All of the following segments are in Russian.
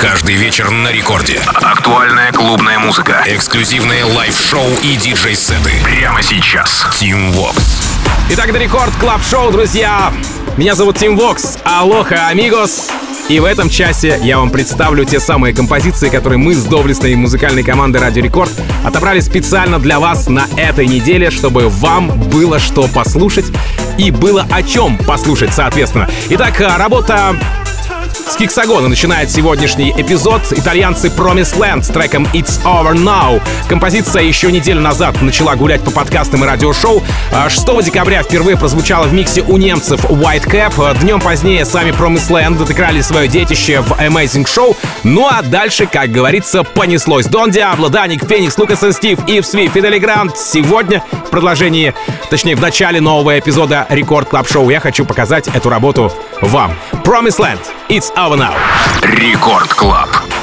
Каждый вечер на Рекорде. Актуальная клубная музыка. Эксклюзивные лайв-шоу и диджей-сеты. Прямо сейчас. Tim Vox. Итак, это Record Club Show, друзья. Меня зовут Tim Vox. Алоха, амигос. И в этом часе я вам представлю те самые композиции, которые мы с доблестной музыкальной командой Радио Рекорд отобрали специально для вас на этой неделе, чтобы вам было что послушать и было о чем послушать, соответственно. Итак, работа с Hexagon а начинает сегодняшний эпизод итальянцы Promise Land с треком It's Over Now. Композиция еще неделю назад начала гулять по подкастам и радиошоу. 6 а декабря впервые прозвучала в миксе у немцев White Cap. Днем позднее сами Promise Land отыграли свое детище в Amazing Show. Ну а дальше, как говорится, понеслось. Don Diablo, Dannic, Феникс, Лукас и Steve, Yves V, Fedde Le Grand. Сегодня в продолжении, точнее в начале нового эпизода Record Club Show я хочу показать эту работу вам. Promise Land, It's Over Now. Рекорд Клаб.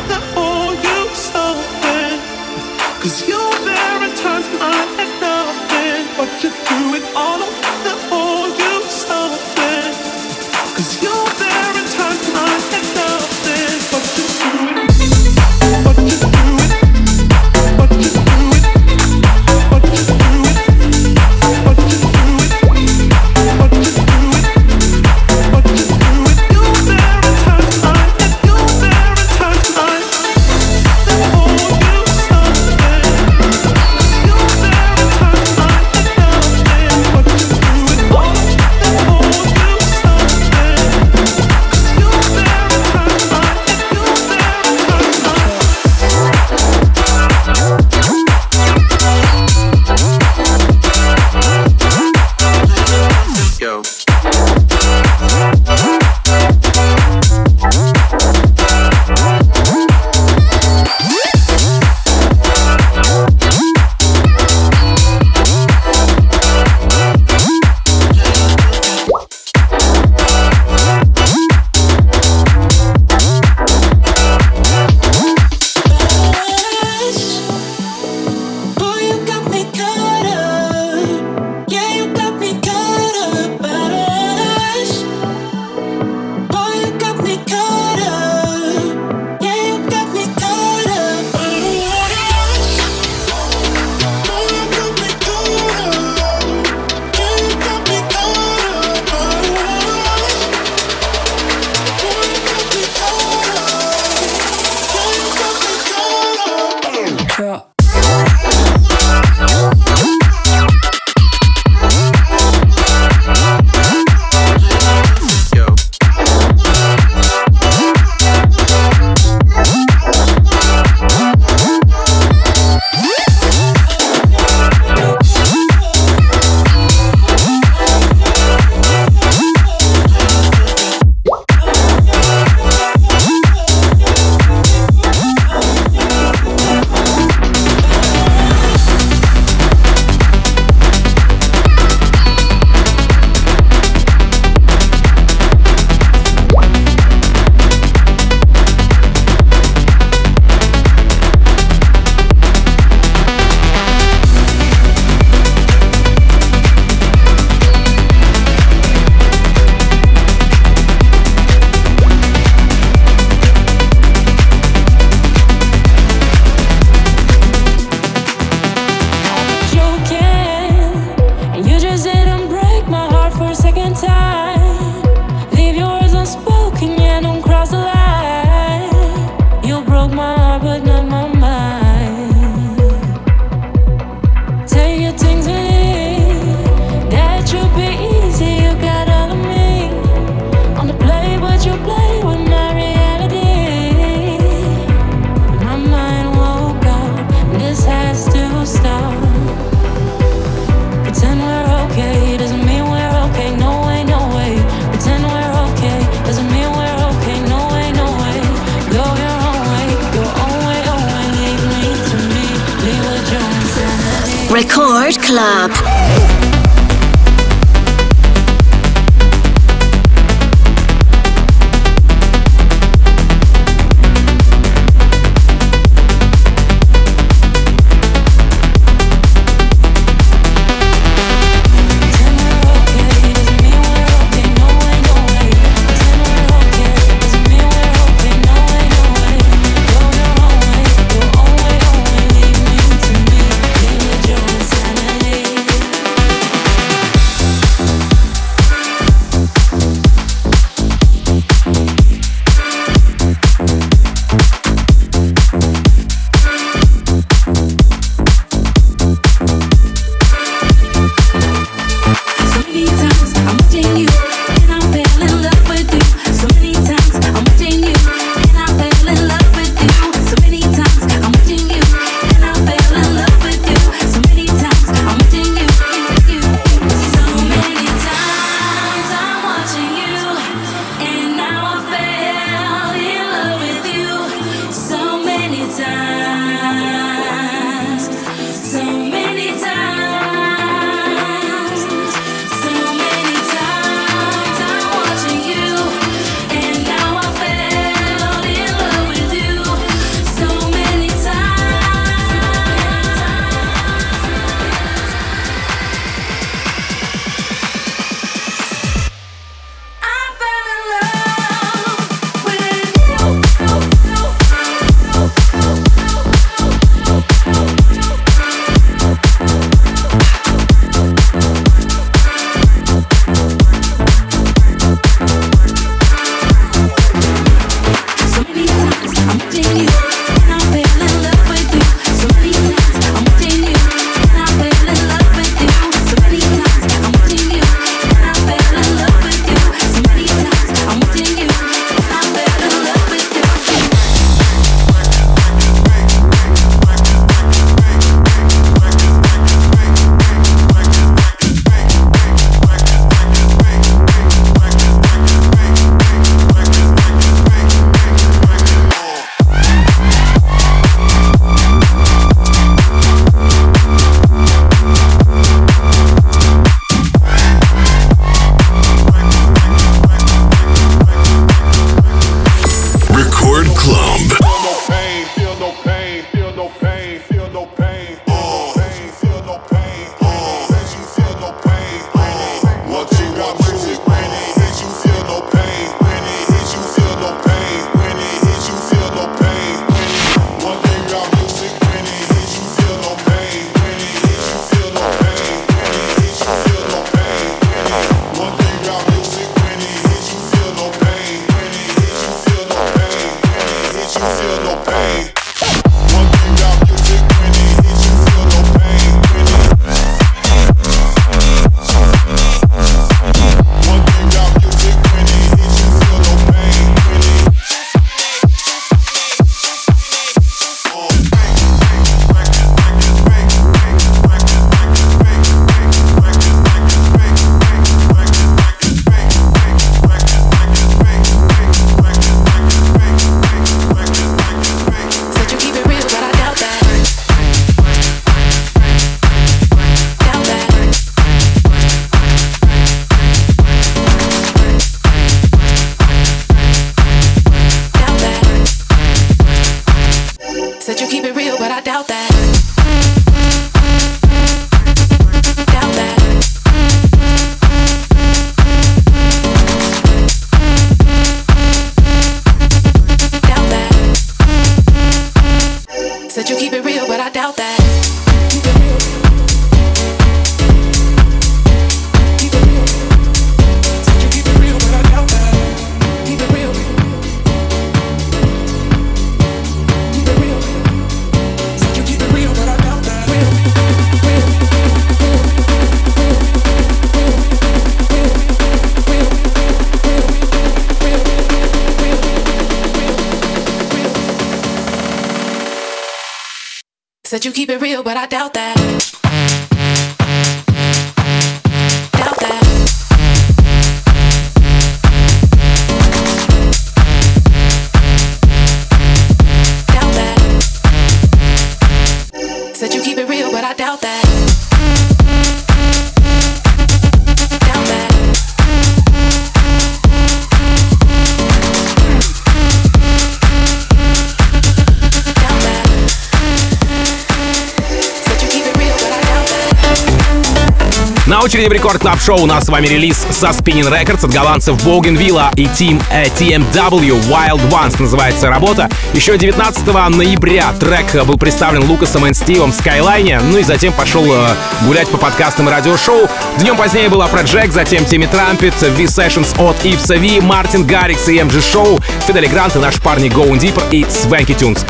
Очереди в Record Club Show у нас с вами релиз со Spinning Records от голландцев Bougenvilla и Team TMW Wild Ones называется работа. Еще 19 ноября трек был представлен Лукасом и Стивом в Skyline, ну и затем пошел э, гулять по подкастам и радиошоу. Днем позднее был Afrojack, затем Timmy Trumpet, V-Sessions от Yves V, Martin Garrix и MG Show, Fedde Le Grand и наши парни Going Deeper и Swanky Tunes.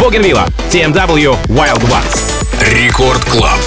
Bougenvilla, TMW Wild Ones. Record Club.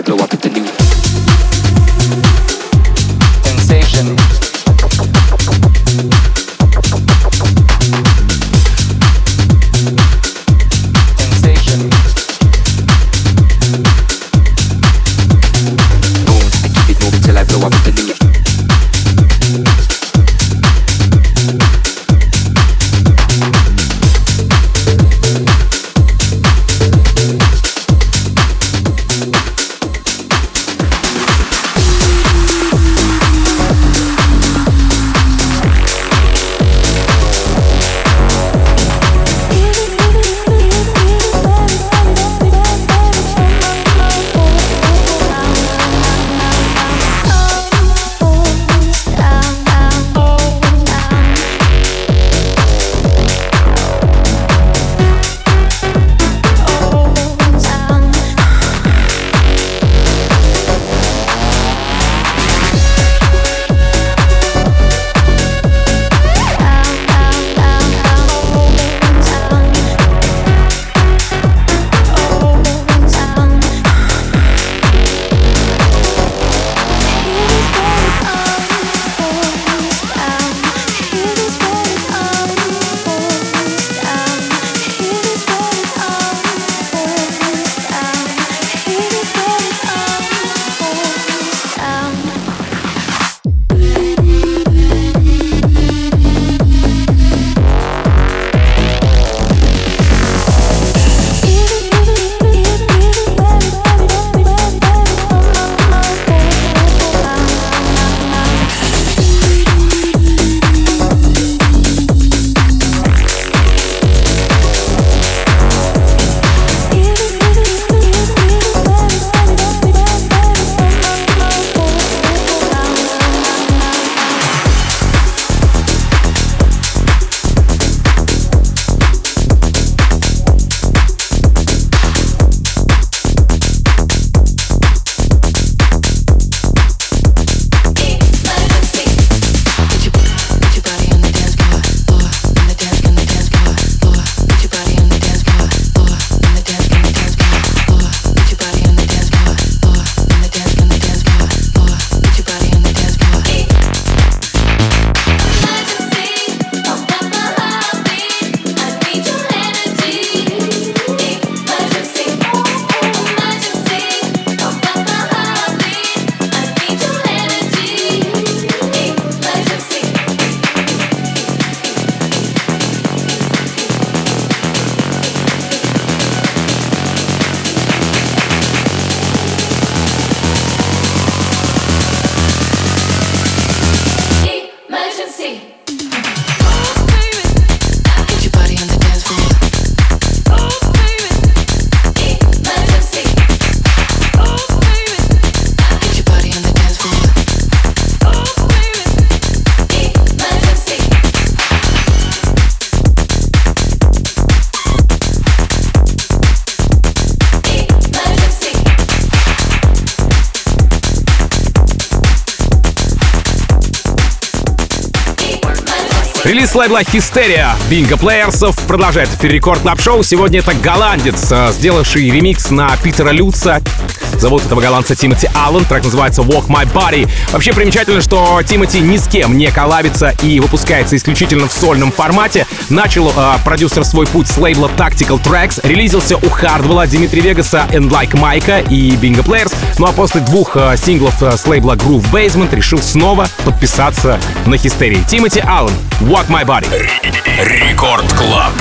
I blow up Релиз лейбла Hysteria Bingo Players продолжает Record Club Show. Сегодня это голландец, э, сделавший ремикс на Питера Люца. Зовут этого голландца Тимоти Аллен, трек называется Work My Body. Вообще примечательно, что Тимоти ни с кем не коллабится и выпускается исключительно в сольном формате. Начал э, продюсер свой путь с лейбла Tactical Tracks, релизился у Хардвелла, Dimitri Vegas and Like Mike'а и Bingo Players. Ну а после двух э, синглов э, с лейбла Groove Basement решил снова подписаться на Hysteria. Тимоти Аллен, Walk My Body. Рекорд Клаб.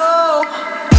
so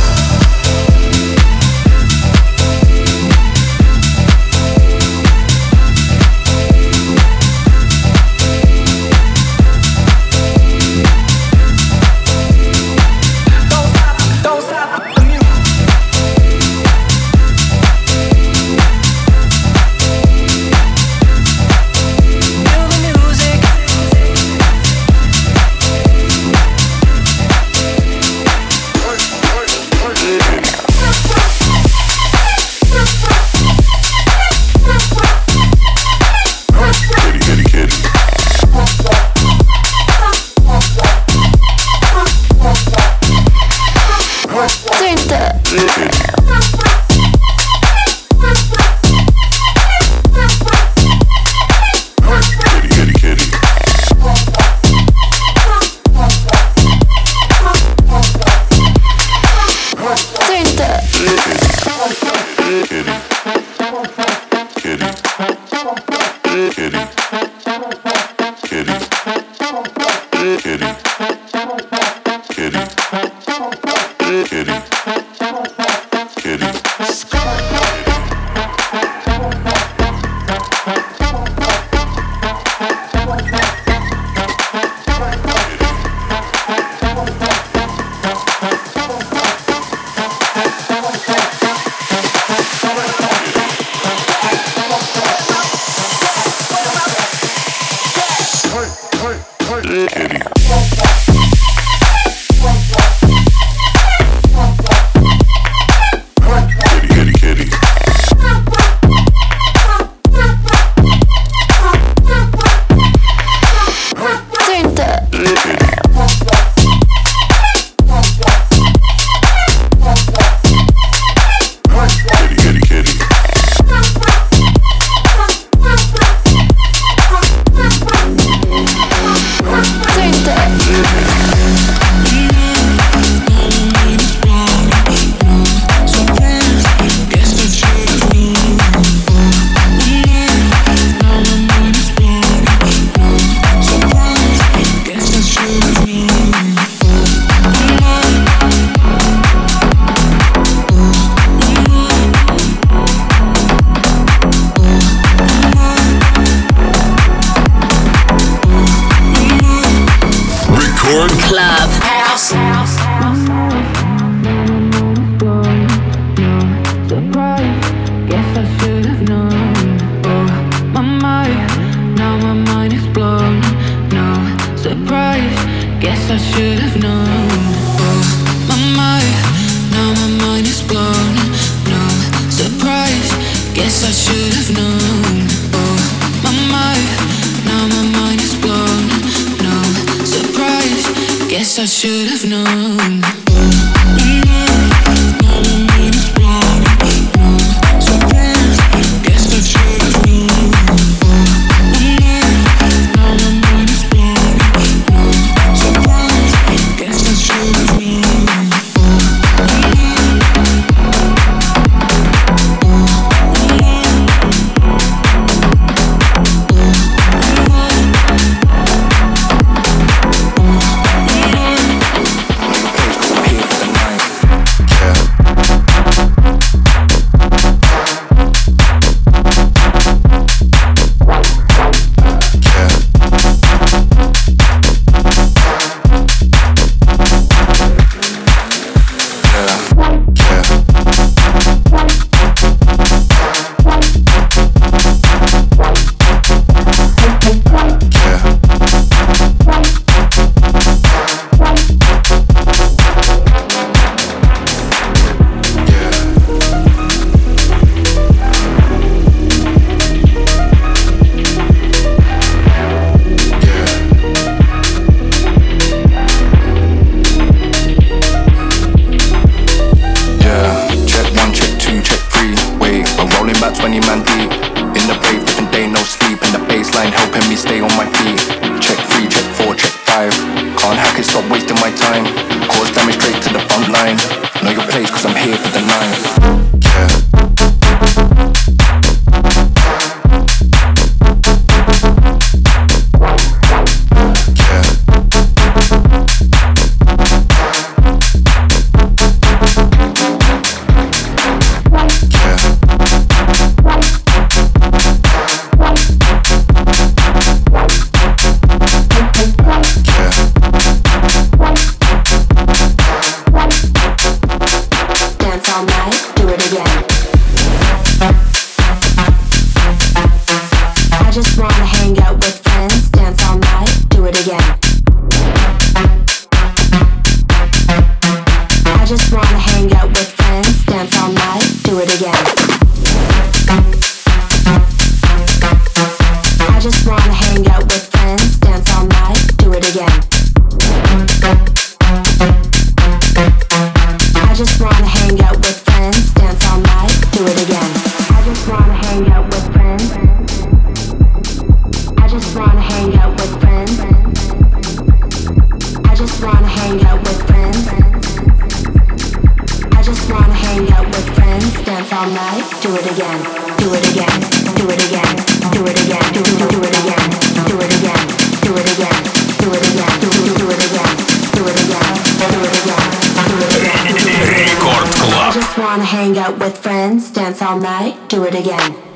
do it again.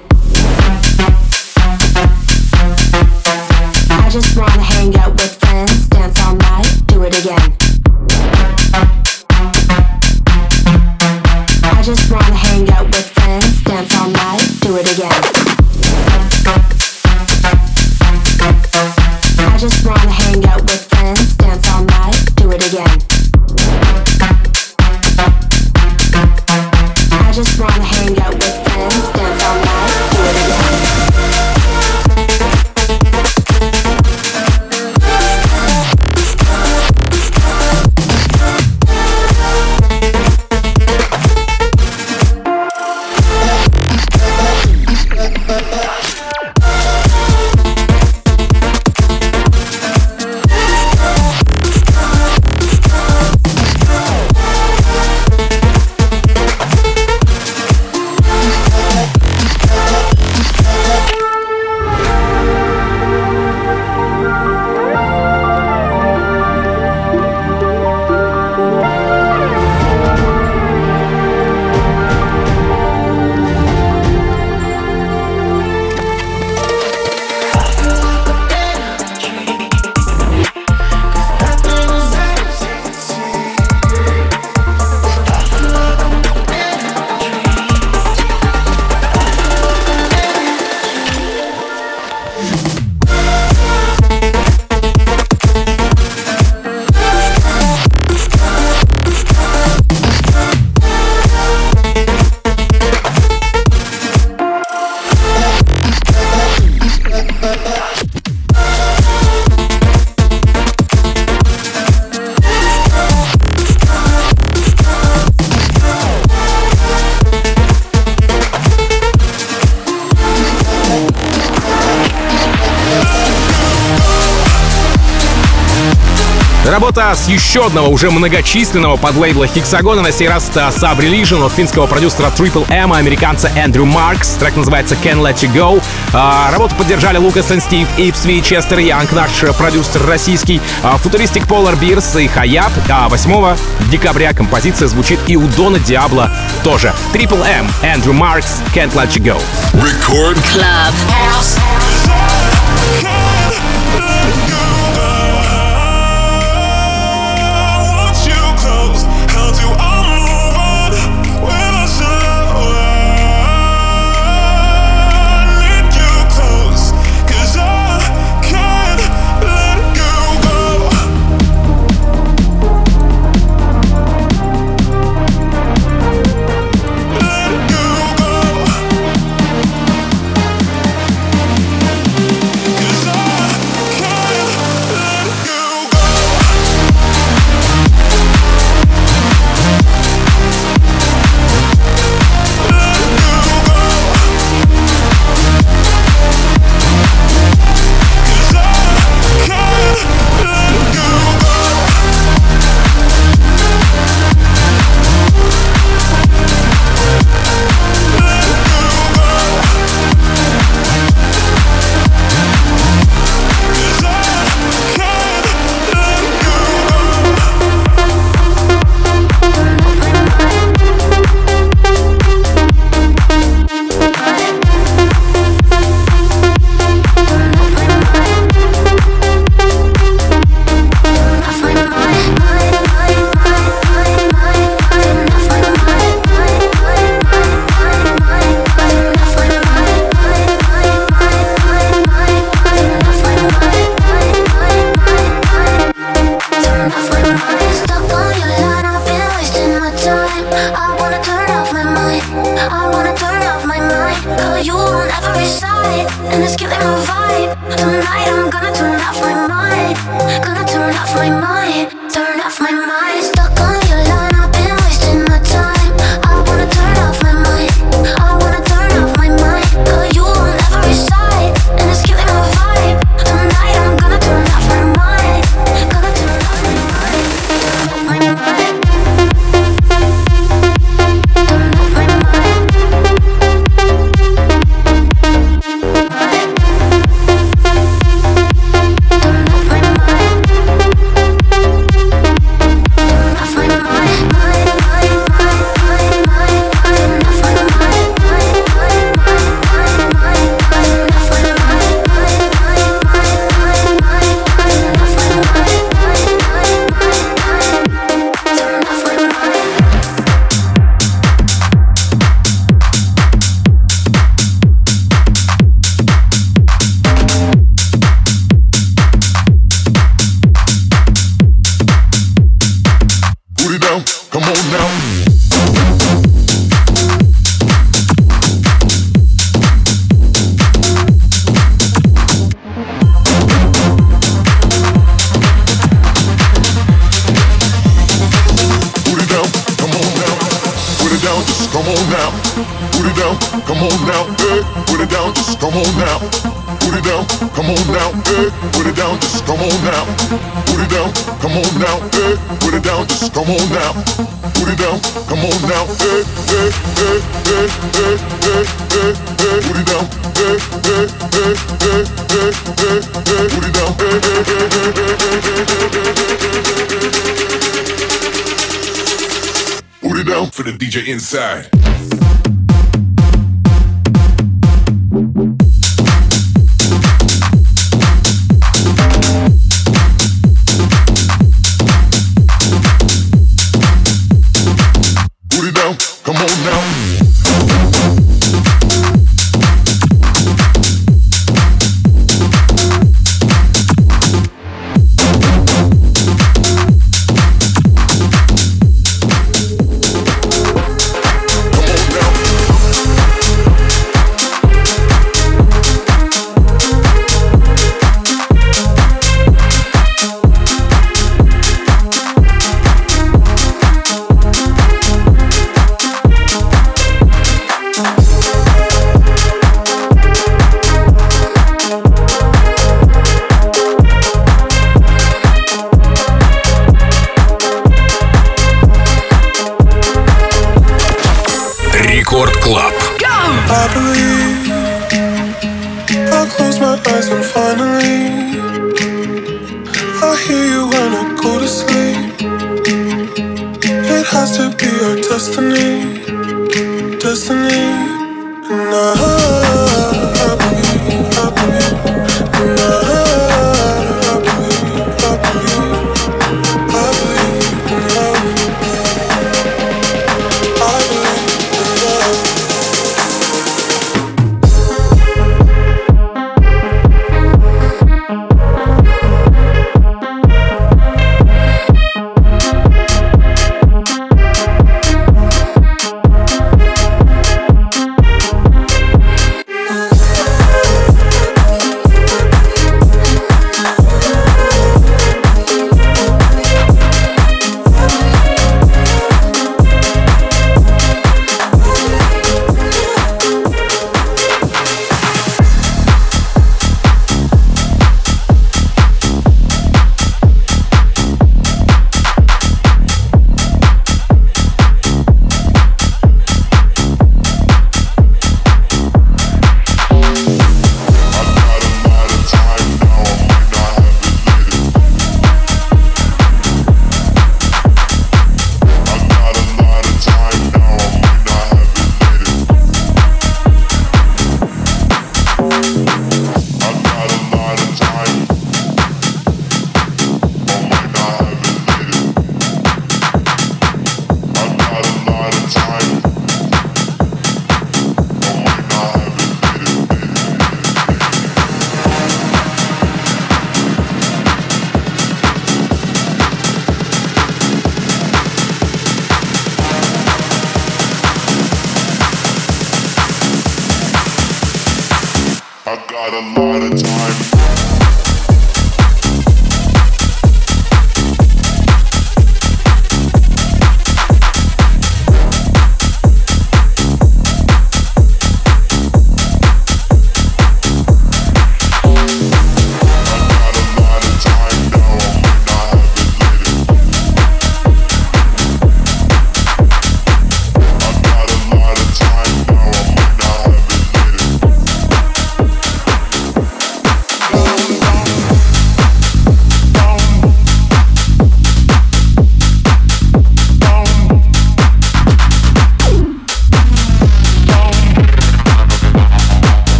С еще одного уже многочисленного подлейбла Хексагона, на сей раз Sub Religion от финского продюсера Triple M американца Эндрю Маркс. Трек называется Can Let You Go. А, работу поддержали Лукас и Стив, Ипсви, Честер Янг, наш продюсер российский, а, футуристик Polar Beers и Хаяб. А 8 декабря композиция звучит и у Дона Диабло тоже. Triple M, Эндрю Маркс, Can't Let You Go. Record Club. House.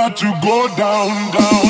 About to go down, down, down.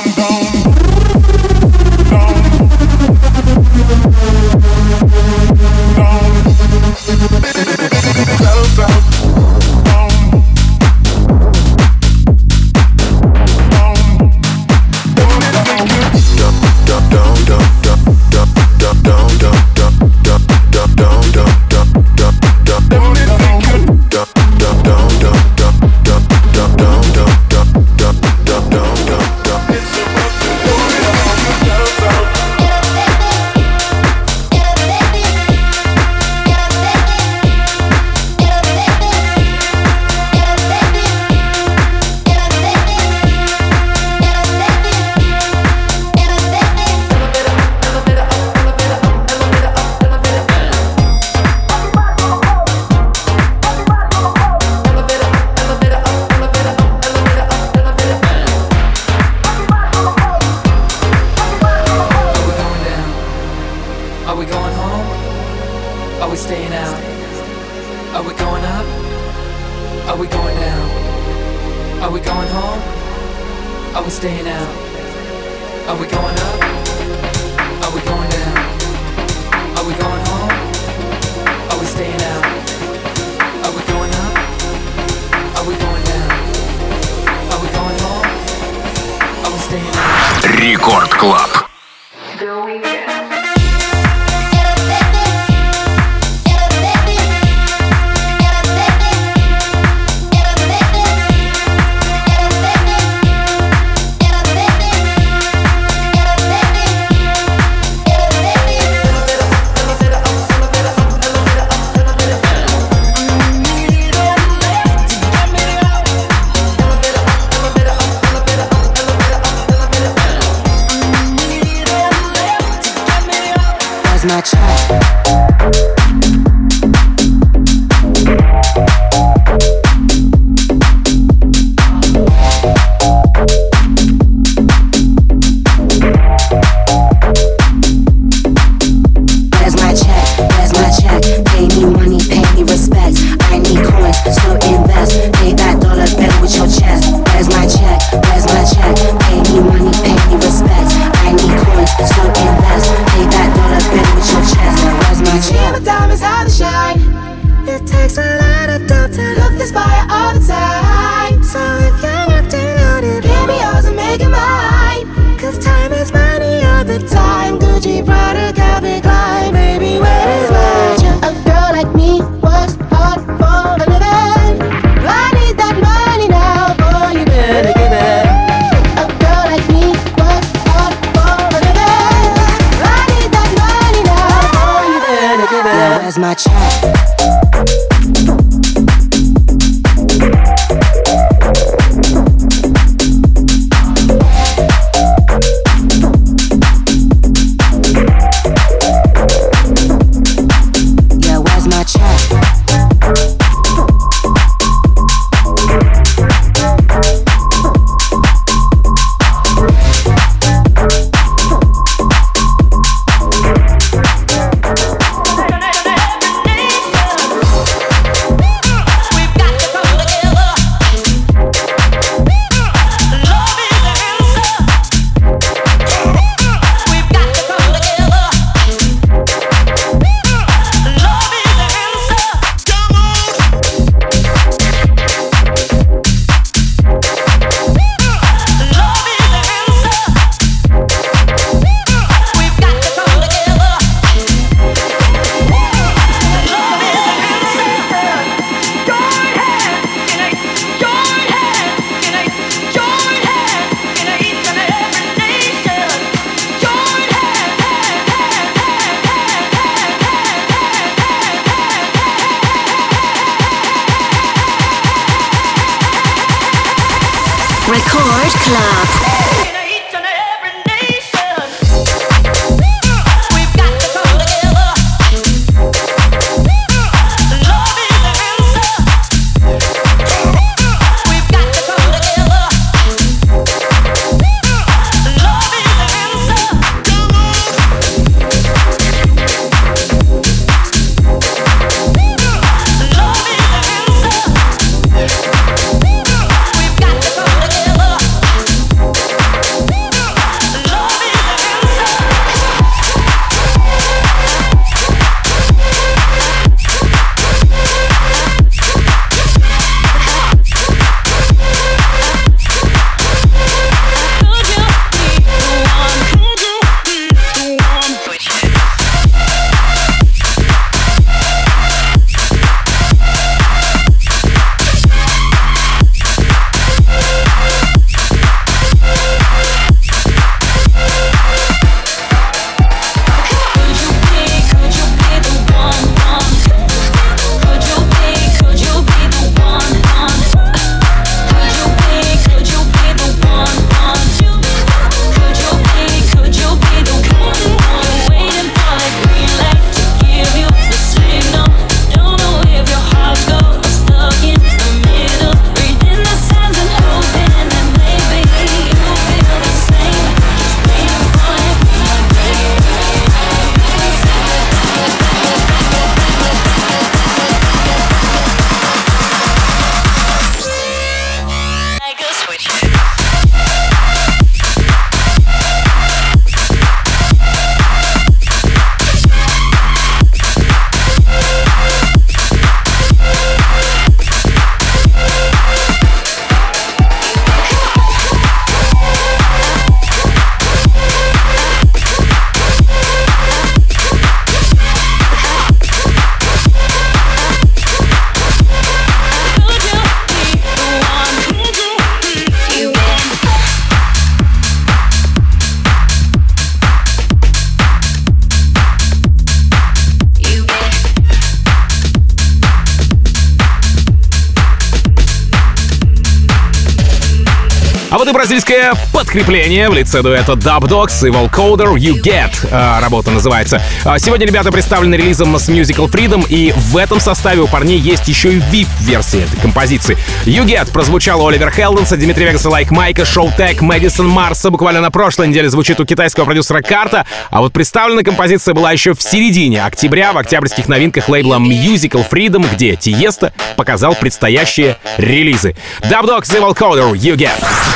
Подкрепление в лице дуэта Dub Dogs и Volcoder You Get. Э, работа называется. А сегодня ребята представлены релизом с Musical Freedom, и в этом составе у парней есть еще и VIP-версия этой композиции. You Get прозвучал Оливер Хелденса, Дмитрия Вегаса, Лайк Майка, Шоу Тек, Мэдисон Марса. Буквально на прошлой неделе звучит у китайского продюсера Карта, а вот представлена композиция была еще в середине октября в октябрьских новинках лейбла Musical Freedom, где Тиеста показал предстоящие релизы. Dub Dogs и Volcoder You Get.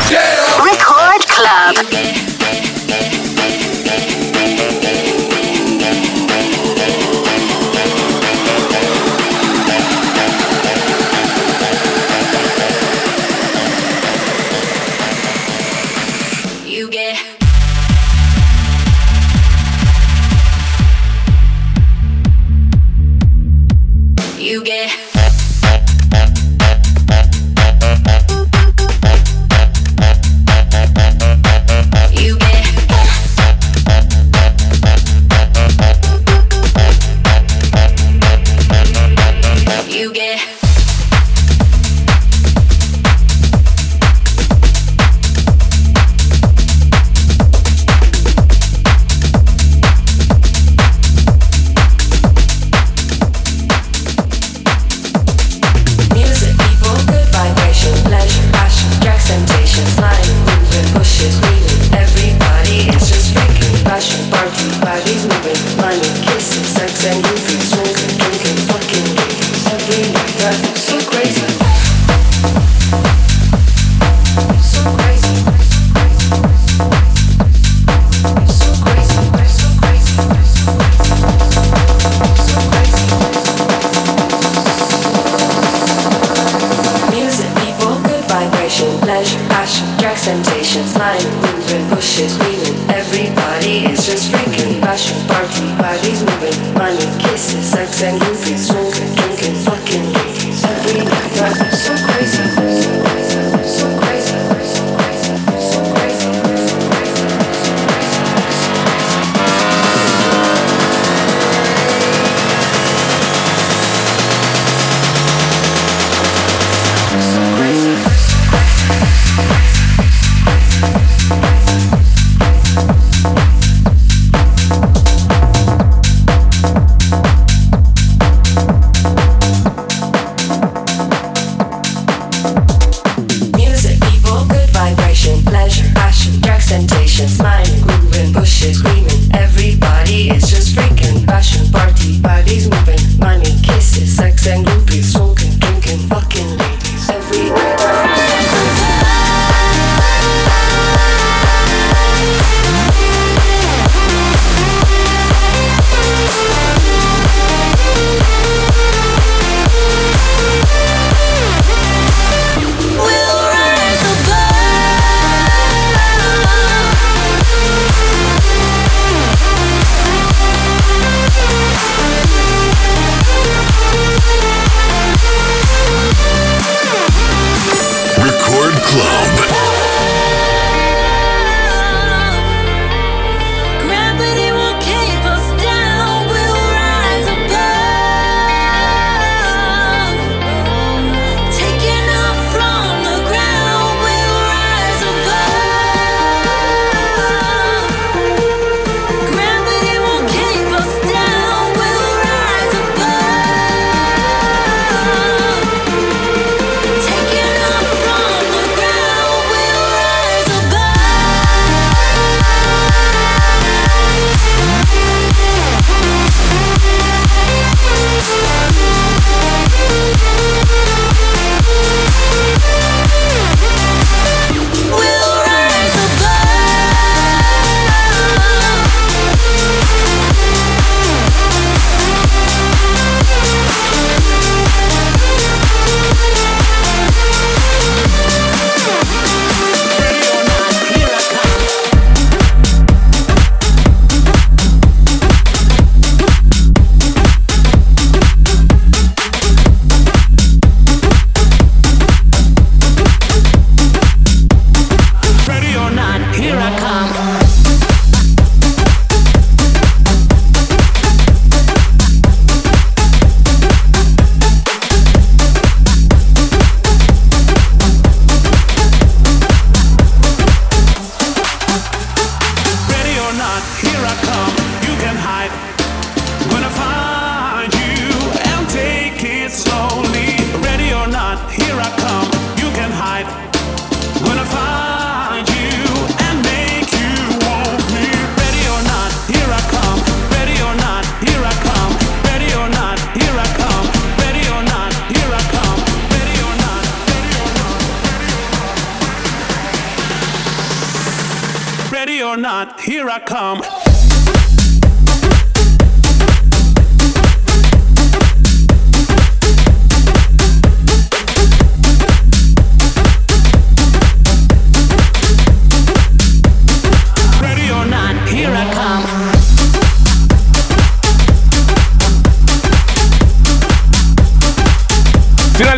Club. You get. You get.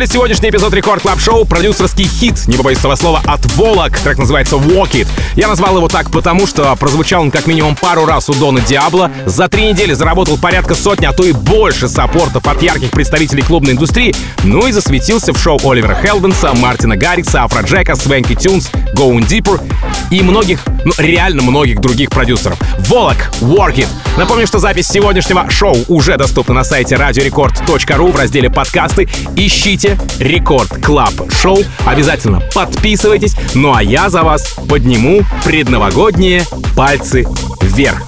Финале сегодняшний эпизод Record Club Show продюсерский хит, не побоюсь этого слова, от Volac, трек называется Work It. Я назвал его так потому, что прозвучал он как минимум пару раз у Дона Диабло, за три недели заработал порядка сотни, а то и больше саппортов от ярких представителей клубной индустрии, ну и засветился в шоу Оливера Хелденса, Мартина Гаррикса, Афроджека, Swanky Tunes, Going Deeper и многих, ну реально многих других продюсеров. Volac, Work It. Напомню, что запись сегодняшнего шоу уже доступна на сайте radiorecord.ru в разделе подкасты. Ищите Record Club Show. Обязательно подписывайтесь. Ну а я за вас подниму предновогодние пальцы вверх.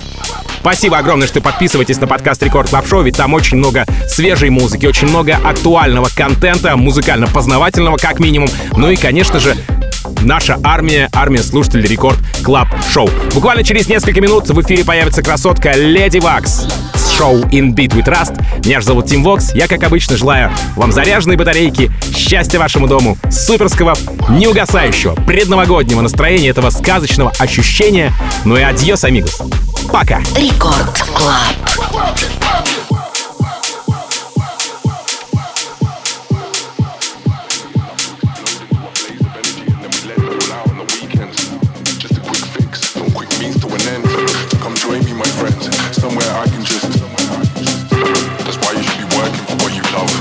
Спасибо огромное, что подписываетесь на подкаст Record Club Show, ведь там очень много свежей музыки, очень много актуального контента, музыкально-познавательного как минимум. Ну и, конечно же, наша армия, армия слушателей Record Club Show. Буквально через несколько минут в эфире появится красотка Lady Waks шоу In Beat We Trust. Меня же зовут Тим Вокс. Я, как обычно, желаю вам заряженной батарейки, счастья вашему дому, суперского, неугасающего, предновогоднего настроения, этого сказочного ощущения. Ну и adiós, amigos. Пока. Record Club. Come join me, my friends, somewhere I can just. Love.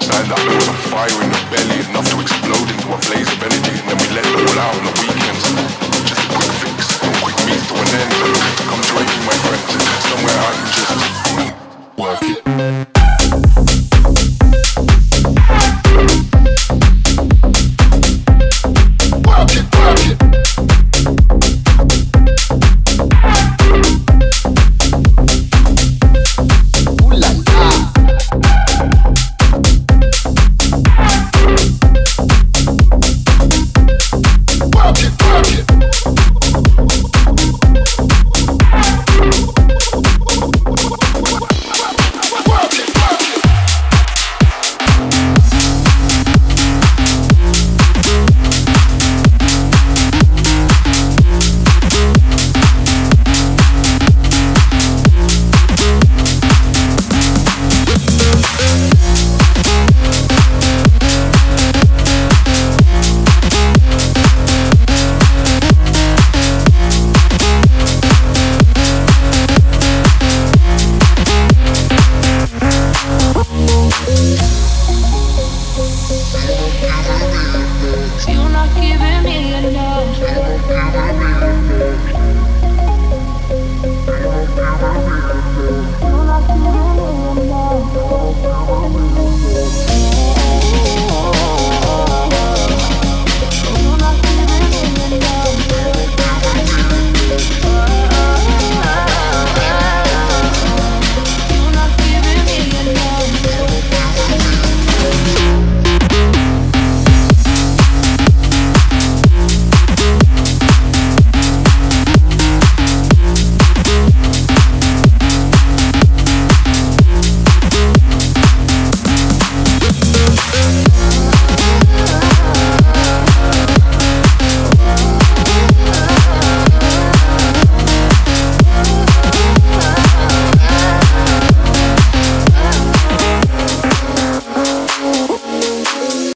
Something that builds a fire in the belly enough to explode into a blaze of energy, and then we let it all out on the weekends. Just a quick fix, a quick means to an end. Come join me, my friends, somewhere I can just. Work it,